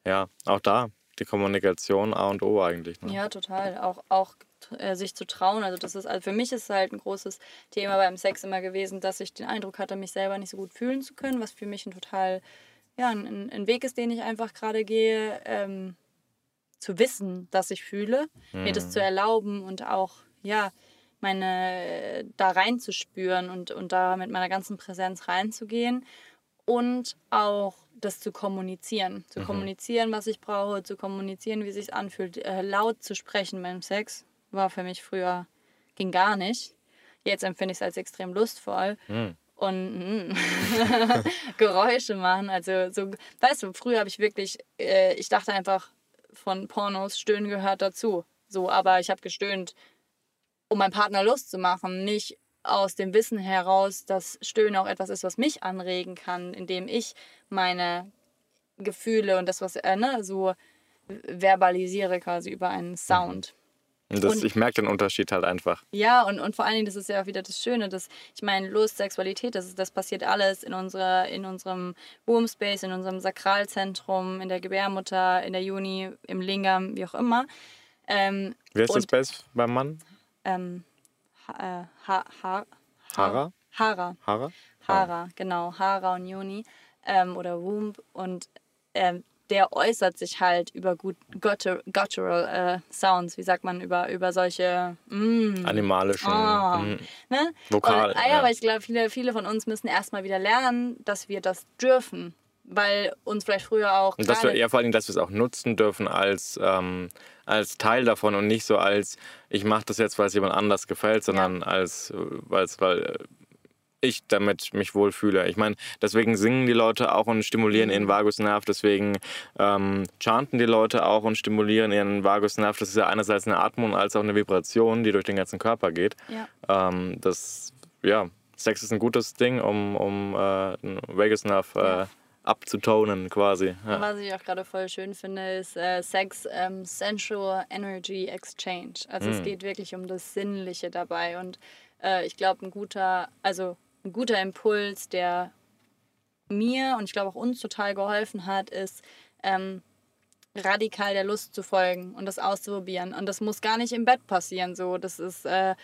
Speaker 1: ja, auch da, die Kommunikation A und O eigentlich.
Speaker 2: Ne? Ja, total. Auch, auch äh, sich zu trauen. Also das ist, also für mich ist es halt ein großes Thema beim Sex immer gewesen, dass ich den Eindruck hatte, mich selber nicht so gut fühlen zu können, was für mich ein total, ja, ein, ein Weg ist, den ich einfach gerade gehe. Ähm, zu wissen, dass ich fühle, mhm. mir das zu mhm. erlauben und auch, ja, meine, da reinzuspüren und, und da mit meiner ganzen Präsenz reinzugehen und auch das zu kommunizieren. Zu mhm. kommunizieren, was ich brauche, zu kommunizieren, wie es sich anfühlt. Äh, laut zu sprechen beim Sex war für mich früher, ging gar nicht. Jetzt empfinde ich es als extrem lustvoll. Mhm. Und Geräusche machen. Also so, weißt du, früher habe ich wirklich, äh, ich dachte einfach, von Pornos, Stöhnen gehört dazu. So, aber ich habe gestöhnt, um meinem Partner Lust zu machen, nicht aus dem Wissen heraus, dass Stöhnen auch etwas ist, was mich anregen kann, indem ich meine Gefühle und das, was äh, ne, so verbalisiere quasi über einen Sound.
Speaker 1: Das, und, ich merke den Unterschied halt einfach.
Speaker 2: Ja, und, und vor allen Dingen, das ist ja auch wieder das Schöne, dass ich meine, Lust, Sexualität, das, ist, das passiert alles in, unserer, in unserem Womb Space, in unserem Sakralzentrum, in der Gebärmutter, in der Juni, im Lingam, wie auch immer. Ähm,
Speaker 1: wie heißt das Space beim Mann?
Speaker 2: Ähm, ha, äh, ha, ha,
Speaker 1: Hara?
Speaker 2: Hara.
Speaker 1: Hara?
Speaker 2: Hara, genau. Hara und Juni ähm, oder Womb. Und ähm, der äußert sich halt über gut guttural äh, Sounds, wie sagt man, über, über solche
Speaker 1: mm, animalischen
Speaker 2: oh, mm, ne?
Speaker 1: Vokal.
Speaker 2: Und, ah, ja, ja, aber ich glaube, viele, viele von uns müssen erstmal wieder lernen, dass wir das dürfen. Weil uns vielleicht früher auch.
Speaker 1: Und dass wir, ja, vor allem, dass wir es auch nutzen dürfen als, ähm, als Teil davon und nicht so als, ich mache das jetzt, weil es jemand anders gefällt, sondern ja. als, weil äh, ich damit mich wohlfühle. Ich meine, deswegen singen die Leute auch und stimulieren ihren mhm. Vagusnerv, deswegen ähm, chanten die Leute auch und stimulieren ihren Vagusnerv. Das ist ja einerseits eine Atmung als auch eine Vibration, die durch den ganzen Körper geht.
Speaker 2: Ja.
Speaker 1: Ähm, das, ja, Sex ist ein gutes Ding, um, um äh, Vagusnerv äh, abzutonen quasi.
Speaker 2: Ja. Was ich auch gerade voll schön finde, ist äh, Sex ähm, Sensual Energy Exchange. Also mm. es geht wirklich um das Sinnliche dabei und äh, ich glaube, ein guter, also ein guter Impuls, der mir und ich glaube auch uns total geholfen hat, ist ähm, radikal der Lust zu folgen und das auszuprobieren. Und das muss gar nicht im Bett passieren. So, das ist äh,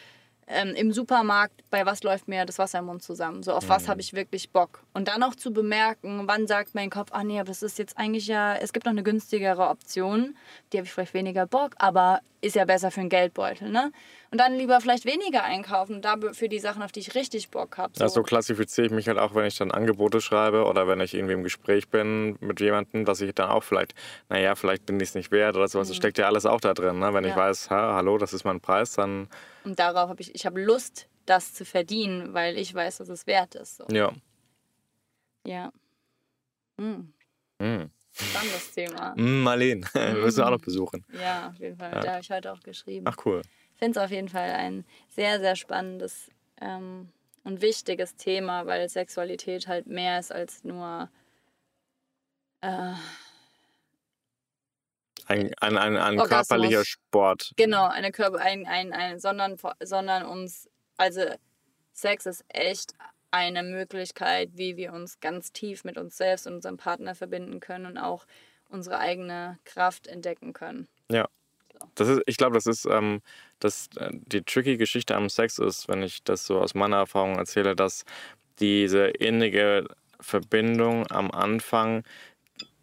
Speaker 2: ähm, im Supermarkt, bei was läuft mir das Wasser im Mund zusammen? So, auf mhm. was habe ich wirklich Bock? Und dann auch zu bemerken, wann sagt mein Kopf, ach nee, aber das ist jetzt eigentlich ja, es gibt noch eine günstigere Option, die habe ich vielleicht weniger Bock, aber ist ja besser für den Geldbeutel, ne? Und dann lieber vielleicht weniger einkaufen, dafür für die Sachen, auf die ich richtig Bock habe. So.
Speaker 1: Ja, so klassifiziere ich mich halt auch, wenn ich dann Angebote schreibe oder wenn ich irgendwie im Gespräch bin mit jemandem, dass ich dann auch vielleicht, naja, vielleicht bin ich es nicht wert oder sowas. Das steckt ja alles auch da drin. Ne? Wenn ich
Speaker 2: Mhm. Ja.
Speaker 1: weiß, ha, hallo, das ist mein Preis, dann
Speaker 2: Und darauf habe ich, ich habe Lust, das zu verdienen, weil ich weiß, dass es wert ist. So.
Speaker 1: ja.
Speaker 2: Ja. Hm.
Speaker 1: Hm.
Speaker 2: Spannendes Thema.
Speaker 1: Mm, Marleen, müssen wir auch noch besuchen.
Speaker 2: Ja, auf jeden Fall.
Speaker 1: Ja.
Speaker 2: Da habe ich heute auch geschrieben.
Speaker 1: Ach cool.
Speaker 2: Ich finde es auf jeden Fall ein sehr, sehr spannendes ähm, und wichtiges Thema, weil Sexualität halt mehr ist als nur äh,
Speaker 1: Ein, ein, ein, ein körperlicher Sport.
Speaker 2: genau eine Körper, ein, ein, ein, sondern, sondern uns, also Sex ist echt eine Möglichkeit, wie wir uns ganz tief mit uns selbst und unserem Partner verbinden können und auch unsere eigene Kraft entdecken können.
Speaker 1: Ja. Das ist, ich glaube, das ist ähm, das, äh, die tricky Geschichte am Sex ist, wenn ich das so aus meiner Erfahrung erzähle, dass diese innige Verbindung am Anfang,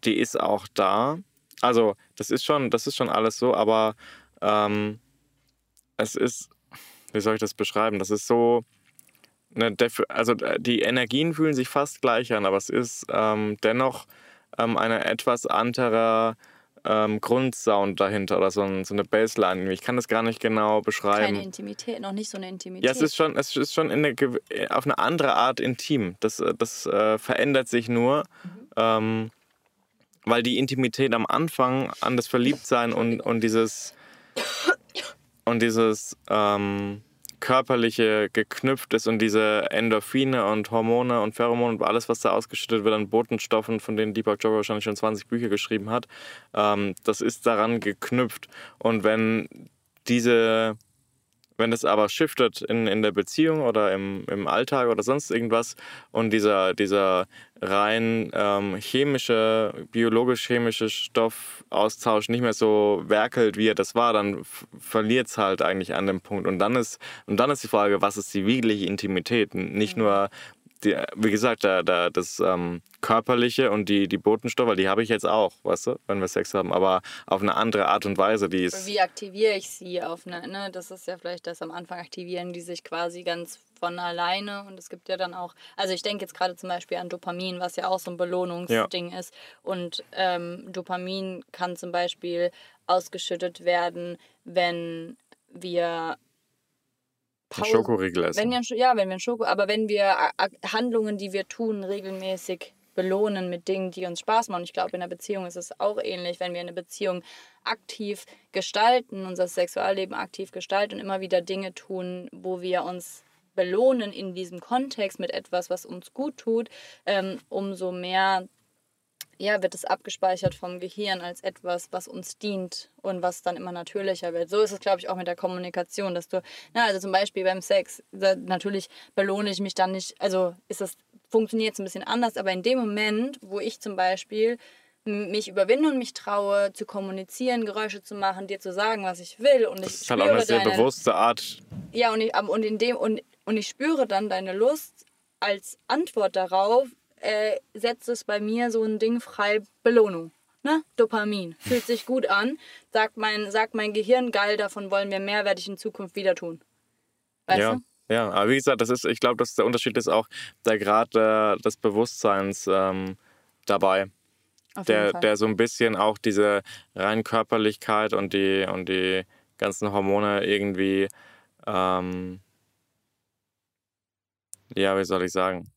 Speaker 1: die ist auch da. Also das ist schon, das ist schon alles so, aber ähm, es ist, wie soll ich das beschreiben? Das ist so, also äh, die Energien fühlen sich fast gleich an, aber es ist ähm, dennoch ähm, eine etwas andere ähm, Grundsound dahinter oder so, ein, so eine Bassline. Ich kann das gar nicht genau beschreiben.
Speaker 2: Keine Intimität, noch nicht so eine Intimität.
Speaker 1: Ja, es ist schon, es ist schon in eine, äh, auf eine andere Art intim. Das, äh, das äh, verändert sich nur, ähm, weil die Intimität am Anfang an das Verliebtsein und, und dieses und dieses ähm, körperliche geknüpft ist und diese Endorphine und Hormone und Pheromone und alles, was da ausgeschüttet wird an Botenstoffen, von denen Deepak Chopra wahrscheinlich schon 20 Bücher geschrieben hat, ähm, das ist daran geknüpft. Und wenn diese wenn es aber shiftet in, in der Beziehung oder im, im Alltag oder sonst irgendwas und dieser, dieser rein ähm, chemische, biologisch-chemische Stoffaustausch nicht mehr so werkelt, wie er das war, dann verliert es halt eigentlich an dem Punkt. Und dann ist, und dann ist die Frage, was ist die wirkliche Intimität? Nicht nur, die, wie gesagt, der, der, das ähm, Körperliche und die, die Botenstoffe, die habe ich jetzt auch, weißt du, wenn wir Sex haben, aber auf eine andere Art und Weise, die ist...
Speaker 2: Wie aktiviere ich sie auf eine, ne? Das ist ja vielleicht das am Anfang aktivieren die sich quasi ganz von alleine und es gibt ja dann auch, also ich denke jetzt gerade zum Beispiel an Dopamin, was ja auch so ein Belohnungsding ist und ähm, Dopamin kann zum Beispiel ausgeschüttet werden, wenn wir
Speaker 1: Ein
Speaker 2: Pause-
Speaker 1: Schokoriegel essen.
Speaker 2: wenn wir, ein ja, wenn wir ein Schoko, aber wenn wir Handlungen, die wir tun, regelmäßig belohnen mit Dingen, die uns Spaß machen. Ich glaube, in einer Beziehung ist es auch ähnlich, wenn wir eine Beziehung aktiv gestalten, unser Sexualleben aktiv gestalten und immer wieder Dinge tun, wo wir uns belohnen in diesem Kontext mit etwas, was uns gut tut, ähm, umso mehr ja, wird es abgespeichert vom Gehirn als etwas, was uns dient und was dann immer natürlicher wird. So ist es, glaube ich, auch mit der Kommunikation, dass du, na, also zum Beispiel beim Sex, da, natürlich belohne ich mich dann nicht, also ist das, funktioniert es ein bisschen anders, aber in dem Moment, wo ich zum Beispiel mich überwinde und mich traue, zu kommunizieren, Geräusche zu machen, dir zu sagen, was ich will und ich
Speaker 1: Das ist halt auch eine sehr
Speaker 2: deine,
Speaker 1: bewusste Art.
Speaker 2: ja, und ich, und, in dem, und, und ich spüre dann deine Lust als Antwort darauf, äh, setzt es bei mir so ein Ding frei, Belohnung. Ne? Dopamin. Fühlt sich gut an. Sagt mein, sagt mein Gehirn, geil, davon wollen wir mehr, werde ich in Zukunft wieder tun. Weißt
Speaker 1: ja.
Speaker 2: du?
Speaker 1: Ja, aber wie gesagt, das ist, ich glaube, dass der Unterschied ist auch der Grad äh, des Bewusstseins ähm, dabei, der,
Speaker 2: Fall.
Speaker 1: der so ein bisschen auch diese rein Körperlichkeit und die, und die ganzen Hormone irgendwie, ähm, ja, wie soll ich sagen,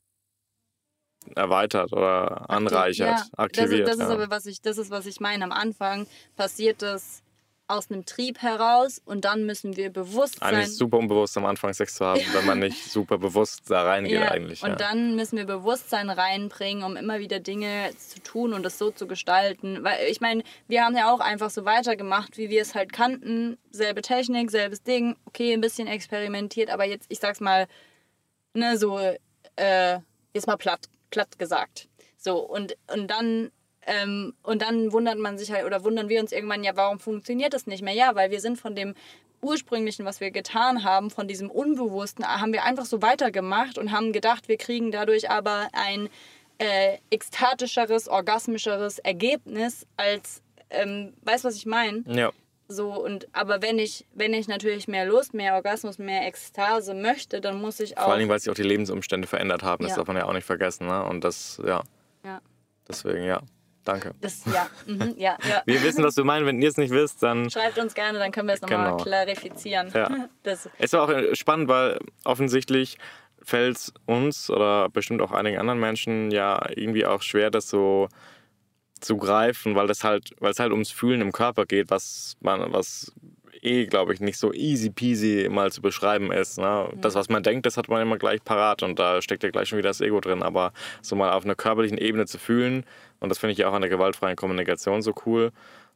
Speaker 1: erweitert oder anreichert,
Speaker 2: Ja,
Speaker 1: aktiviert.
Speaker 2: Das ist, das ist
Speaker 1: ja.
Speaker 2: aber, was ich, das ist, was ich meine. Am Anfang passiert das aus einem Trieb heraus und dann müssen wir bewusst sein.
Speaker 1: Eigentlich super unbewusst am Anfang Sex zu haben, wenn man nicht super bewusst da reingeht
Speaker 2: Ja,
Speaker 1: eigentlich.
Speaker 2: und
Speaker 1: ja.
Speaker 2: dann müssen wir Bewusstsein reinbringen, um immer wieder Dinge zu tun und es so zu gestalten. Weil ich meine, wir haben ja auch einfach so weitergemacht, wie wir es halt kannten. Selbe Technik, selbes Ding. Okay, ein bisschen experimentiert, aber jetzt, ich sag's mal, ne, so, äh, jetzt mal platt, platt gesagt. So, und, und dann. Ähm, und dann wundert man sich halt oder wundern wir uns irgendwann, ja, warum funktioniert das nicht mehr? Ja, weil wir sind von dem ursprünglichen, was wir getan haben, von diesem Unbewussten, haben wir einfach so weitergemacht und haben gedacht, wir kriegen dadurch aber ein äh, ekstatischeres, orgasmischeres Ergebnis als, ähm, weißt du, was ich meine?
Speaker 1: ja.
Speaker 2: So, und aber wenn ich, wenn ich natürlich mehr Lust, mehr Orgasmus, mehr Ekstase möchte, dann muss ich auch.
Speaker 1: Vor allen Dingen, weil sich auch die Lebensumstände verändert haben, das
Speaker 2: Ja.
Speaker 1: darf man ja auch nicht vergessen. Ne? Und das, ja,
Speaker 2: ja,
Speaker 1: deswegen, ja, danke.
Speaker 2: das, ja, mhm, ja, ja.
Speaker 1: Wir wissen, was du meinst. Wenn ihr es nicht wisst, dann
Speaker 2: Schreibt uns gerne, dann können wir es nochmal
Speaker 1: Genau.
Speaker 2: klarifizieren.
Speaker 1: Ja.
Speaker 2: Das,
Speaker 1: Es war auch spannend, weil offensichtlich fällt es uns oder bestimmt auch einigen anderen Menschen ja irgendwie auch schwer, das so zu greifen, weil das halt, weil es halt ums Fühlen im Körper geht, was man, was eh, glaube ich, nicht so easy peasy mal zu beschreiben ist. Ne? Das, was man denkt, das hat man immer gleich parat und da steckt ja gleich schon wieder das Ego drin. Aber so mal auf einer körperlichen Ebene zu fühlen, und das finde ich ja auch an der gewaltfreien Kommunikation so cool,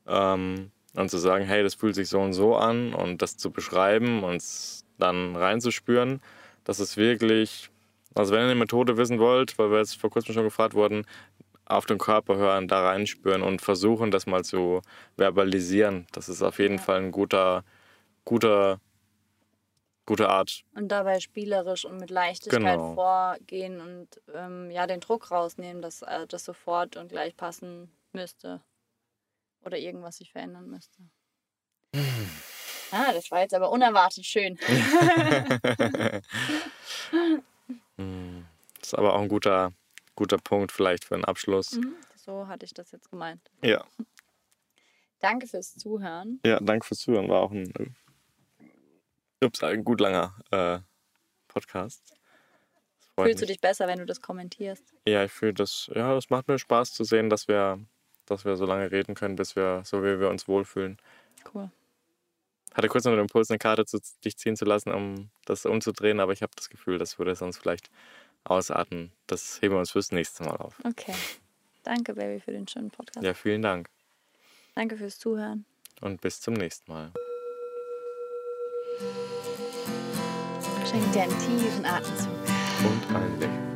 Speaker 1: ähm, und zu sagen, hey, das fühlt sich so und so an und das zu beschreiben und es dann reinzuspüren, das ist wirklich, also wenn ihr eine Methode wissen wollt, weil wir jetzt vor kurzem schon gefragt wurden, auf den Körper hören, da reinspüren und versuchen, das mal zu verbalisieren. Das ist auf jeden Fall ein guter, guter, gute Art.
Speaker 2: und dabei spielerisch und mit Leichtigkeit
Speaker 1: Genau.
Speaker 2: vorgehen und ähm, ja, den Druck rausnehmen, dass äh, das sofort und gleich passen müsste. Oder irgendwas sich verändern müsste. Ah, das war jetzt aber unerwartet schön.
Speaker 1: Hm, Das ist aber auch ein guter, guter Punkt vielleicht für einen Abschluss.
Speaker 2: Mhm, so hatte ich das jetzt gemeint.
Speaker 1: Ja.
Speaker 2: Danke fürs Zuhören.
Speaker 1: Ja, danke fürs Zuhören. War auch ein, äh, ups, ein gut langer äh, Podcast.
Speaker 2: Fühlst du
Speaker 1: mich.
Speaker 2: dich besser, wenn du das kommentierst?
Speaker 1: Ja, ich fühle das, ja, das macht mir Spaß zu sehen, dass wir, dass wir so lange reden können, bis wir, so wie wir uns wohlfühlen.
Speaker 2: Cool.
Speaker 1: Hatte kurz noch den Impuls, eine Karte zu dich ziehen zu lassen, um das umzudrehen, aber ich habe das Gefühl, das würde sonst vielleicht ausarten. Das heben wir uns fürs nächste Mal auf.
Speaker 2: Okay. Danke, Baby, für den schönen Podcast.
Speaker 1: Ja, vielen Dank
Speaker 2: Danke fürs Zuhören.
Speaker 1: und bis zum nächsten Mal.
Speaker 2: Schenk dir einen tiefen Atemzug.
Speaker 1: Und ein Lächeln.